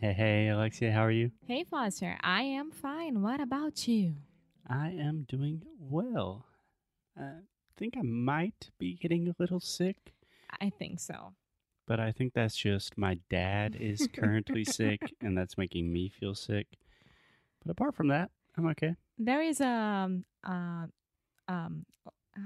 Hey, hey, Alexia, how are you? Hey, Foster. I am fine. What about you? I am doing well. I think I might be getting a little sick, I think so. but I think that's just my dad is currently sick, and that's making me feel sick. But apart from that, I'm okay. There is a um, uh, um,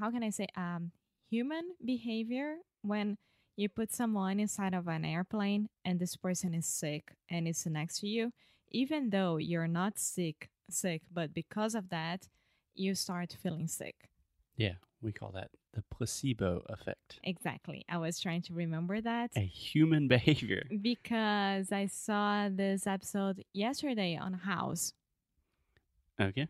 how can I say um, human behavior when you put someone inside of an airplane and this person is sick and is next to you, even though you're not sick, sick, but because of that, you start feeling sick. Yeah, we call that the placebo effect. Exactly. I was trying to remember that. A human behavior. because I saw this episode yesterday on House. Okay.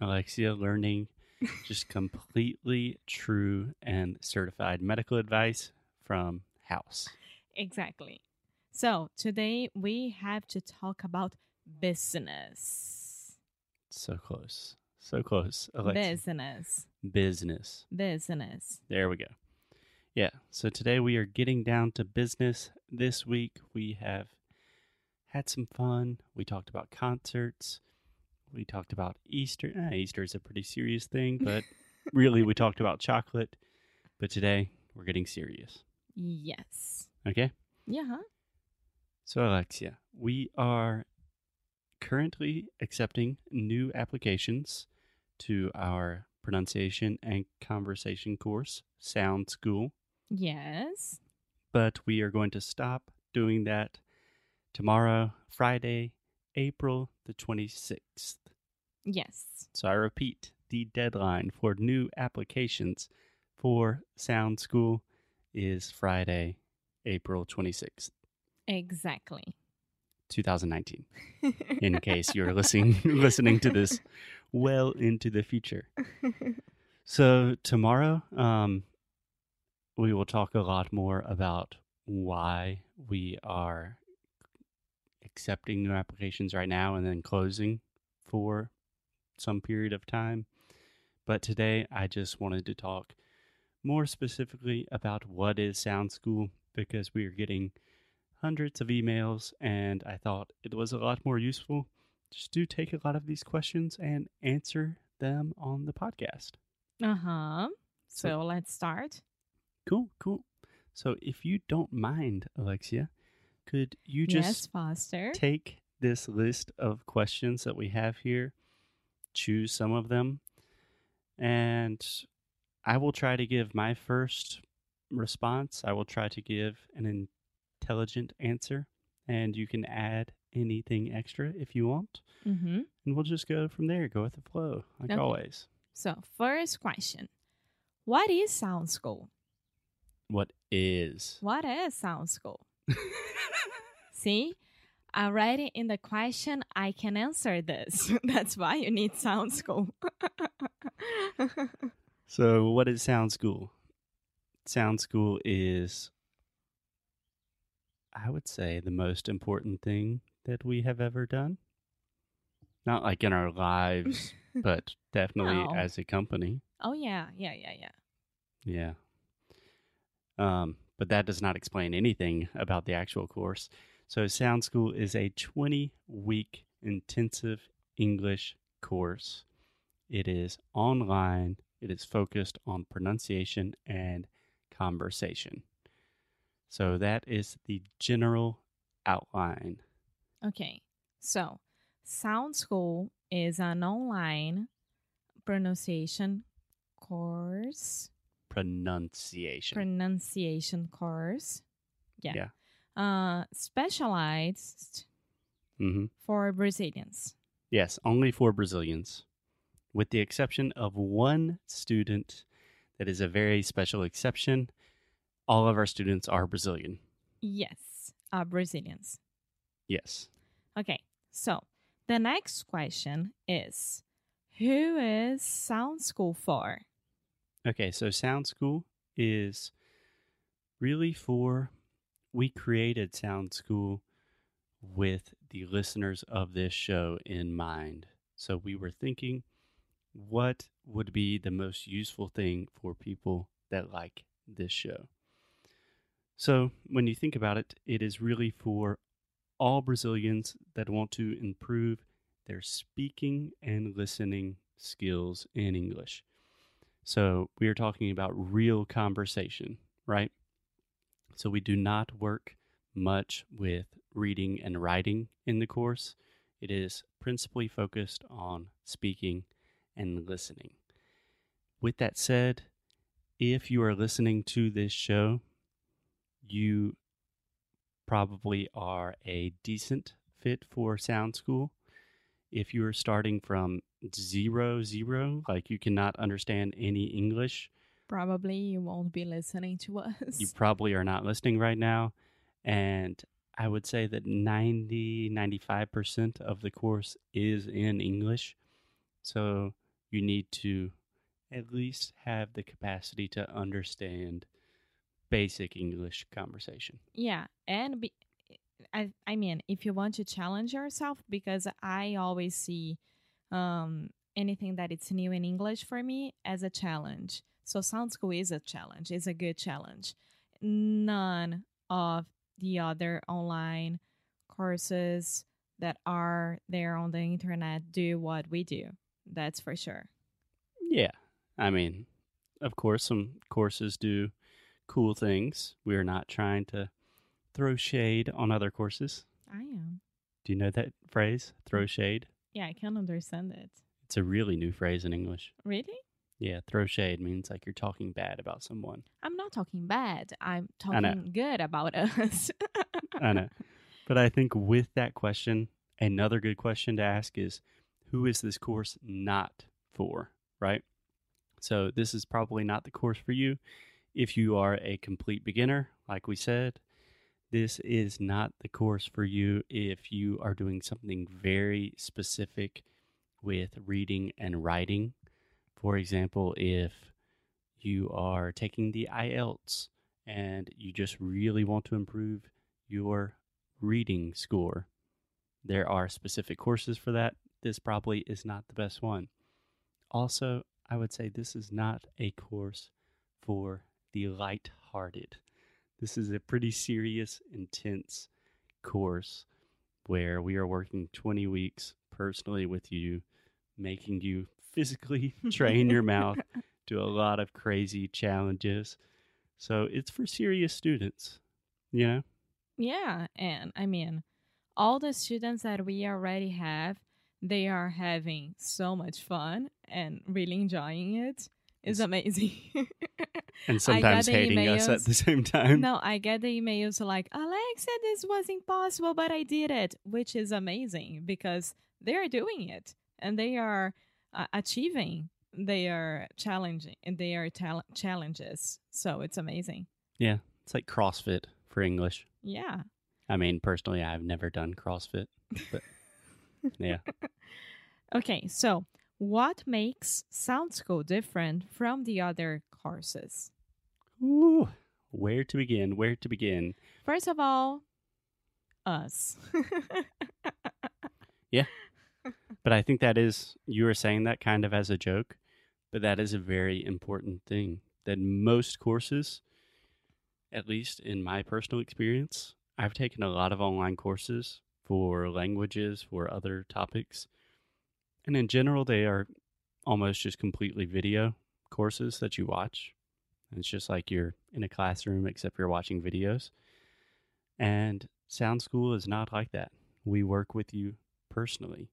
Alexia learning just completely true and certified medical advice from House. Exactly. So today we have to talk about business. So close. So close. Alexia. Business. Business. Business. There we go. Yeah. So today we are getting down to business. This week we have had some fun. We talked about concerts. We talked about Easter. Eh, Easter is a pretty serious thing, but really we talked about chocolate. But today we're getting serious. Yes. Okay. Yeah. So, Alexia, we are currently accepting new applications to our pronunciation and conversation course, Sound School, Yes. but we are going to stop doing that tomorrow, Friday, April the 26th. Yes. So, I repeat, the deadline for new applications for Sound School is Friday, April 26th, Exactly. 2019. in case you're listening listening to this well into the future. So tomorrow, um, we will talk a lot more about why we are accepting new applications right now and then closing for some period of time. But today, I just wanted to talk more specifically about what is Sound School because we are getting hundreds of emails, and I thought it was a lot more useful just to take a lot of these questions and answer them on the podcast. Uh huh. So- So let's start. Cool, cool. So if you don't mind, Alexia, could you just yes, Foster. take this list of questions that we have here, choose some of them, and I will try to give my first response. I will try to give an intelligent answer, and you can add anything extra if you want. mm-hmm. And we'll just go from there, go with the flow, like Okay. always. So first question: What is Sound School? What is? What is Sound School? See, already in the question, I can answer this. That's why you need Sound School. So, what is Sound School? Sound School is, I would say, the most important thing that we have ever done. Not like in our lives, but definitely No. as a company. oh yeah, yeah, yeah, yeah. Yeah. Um, but that does not explain anything about the actual course. So, Sound School is a 20 week intensive English course. It is online, it is focused on pronunciation and conversation. So, that is the general outline. Okay, so Sound School is an online pronunciation course, Pronunciation. pronunciation course. Yeah. Yeah. Uh, specialized hmm for Brazilians. Yes, only for Brazilians, with the exception of one student that is a very special exception. All of our students are Brazilian. Yes, uh, Brazilians. Yes. Okay, so the next question is Who is Sound School for? Okay, so Sound School is really for, we created Sound School with the listeners of this show in mind. So we were thinking, what would be the most useful thing for people that like this show? So when you think about it, it is really for all Brazilians that want to improve their speaking and listening skills in English. So, we are talking about real conversation, right? So, we do not work much with reading and writing in the course. It is principally focused on speaking and listening. With that said, if you are listening to this show, you probably are a decent fit for Sound School. If you are starting from zero, zero, like you cannot understand any English, Probably you won't be listening to us. you probably are not listening right now. And I would say that 90, 95% of the course is in English. So you need to at least have the capacity to understand basic English conversation. Yeah, and be, I I mean, if you want to challenge yourself, because I always see um, anything that it's new in English for me as a challenge. So Sound School is a challenge. It's a good challenge. None of the other online courses that are there on the internet do what we do. That's for sure. Yeah. I mean, of course, some courses do cool things. We're not trying to throw shade on other courses. I am. Do you know that phrase, throw mm. shade? Yeah, I can't understand it. It's a really new phrase in English. Really? Yeah, throw shade means like you're talking bad about someone. I'm not talking bad. I'm talking good about us. I know. But I think with that question, another good question to ask is who is this course not for, right? So this is probably not the course for you. If you are a complete beginner, like we said, this is not the course for you if you are doing something very specific with reading and writing. For example, if you are taking the IELTS and you just really want to improve your reading score, there are specific courses for that. This probably is not the best one. Also, I would say this is not a course for the light-hearted. This is a pretty serious, intense course where we are working 20 weeks personally with you, making you physically train your mouth, do a lot of crazy challenges. So it's for serious students, you know? yeah, and I mean, all the students that we already have, they are having so much fun and really enjoying it. It's amazing. And sometimes hating us at the same time. no, I get the emails like, Alexa, this was impossible, but I did it, which is amazing because they're doing it and they are uh, achieving their challenging and their tal- challenges. So it's amazing. Yeah. It's like CrossFit for English. Yeah. I mean, personally, I've never done CrossFit, but yeah. Okay, so what makes Sound School different from the other courses? Ooh, where to begin? Where to begin? First of all, us. Yeah. But I think that is, you were saying that kind of as a joke, but that is a very important thing. That most courses, at least in my personal experience, I've taken a lot of online courses for languages, for other topics. And in general, they are almost just completely video courses that you watch. It's just like you're in a classroom, except you're watching videos. And Sound School is not like that. We work with you personally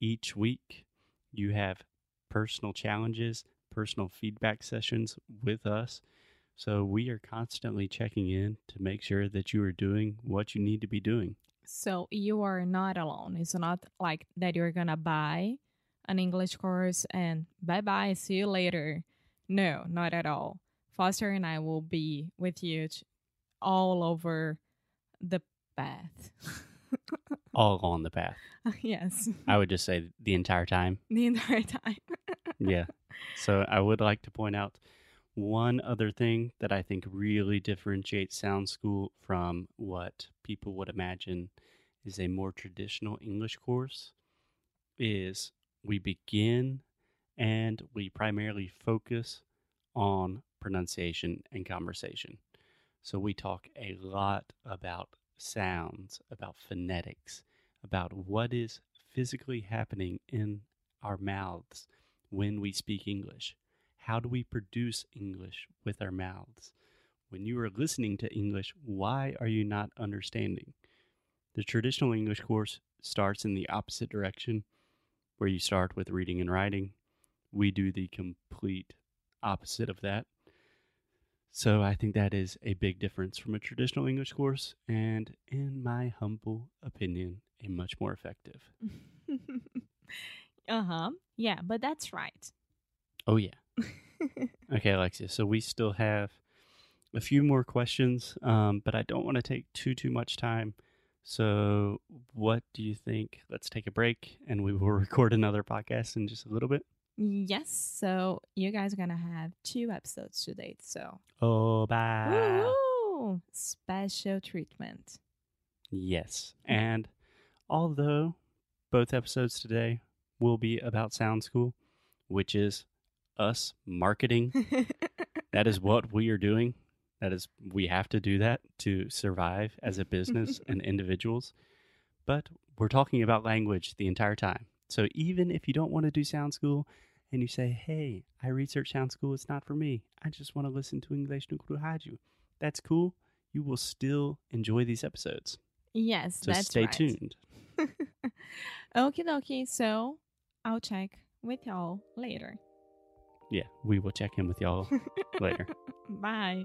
each week you have personal challenges, personal feedback sessions with us. So we are constantly checking in to make sure that you are doing what you need to be doing. So you are not alone. It's not like that you're going to buy an English course and bye bye, see you later. No, not at all. Foster and I will be with you all over the path. All on the path. Uh, yes, I would just say the entire time. the entire time. Yeah. So I would like to point out one other thing that I think really differentiates Sound School from what people would imagine is a more traditional English course is we begin and we primarily focus on pronunciation and conversation. So we talk a lot about sounds, about phonetics, about what is physically happening in our mouths when we speak English. How do we produce English with our mouths? When you are listening to English, why are you not understanding? The traditional English course starts in the opposite direction, where you start with reading and writing. We do the complete opposite of that. So I think that is a big difference from a traditional English course, and in my humble opinion, a much more effective. uh huh. Yeah, but that's right. Oh, yeah. Okay, Alexia. So we still have a few more questions, um, but I don't want to take too too much time. So, what do you think? Let's take a break, and we will record another podcast in just a little bit. yes. So you guys are gonna have two episodes to date. So Oh, bye. Woo! special treatment. Yes, and although both episodes today will be about Sound School, which is us marketing that is what we are doing. That is, we have to do that to survive as a business and individuals. But we're talking about language the entire time. So even if you don't want to do sound school and you say, hey, I research sound school, it's not for me. I just want to listen to English no Haju. That's cool. You will still enjoy these episodes. yes, So that's stay right. tuned. okay, dokie. So I'll check with y'all later. Yeah, we will check in with y'all later. Bye.